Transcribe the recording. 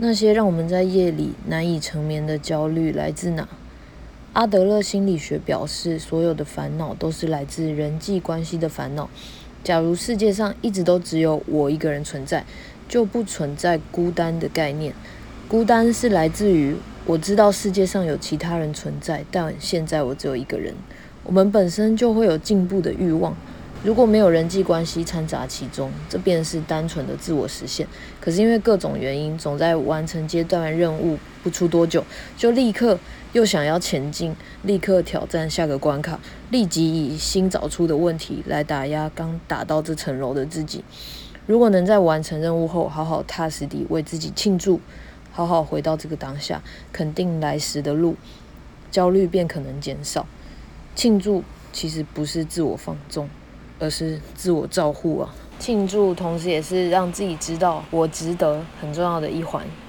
那些让我们在夜里难以成眠的焦虑来自哪？阿德勒心理学表示，所有的烦恼都是来自人际关系的烦恼。假如世界上一直都只有我一个人存在，就不存在孤单的概念。孤单是来自于我知道世界上有其他人存在，但现在我只有一个人。我们本身就会有进步的欲望。如果没有人际关系掺杂其中，这便是单纯的自我实现。可是因为各种原因，总在完成阶段任务不出多久，就立刻又想要前进，立刻挑战下个关卡，立即以新找出的问题来打压刚打到这层楼的自己。如果能在完成任务后，好好踏实地为自己庆祝，好好回到这个当下，肯定来时的路，焦虑便可能减少。庆祝其实不是自我放纵。而是自我照护啊，庆祝，同时也是让自己知道我值得很重要的一环。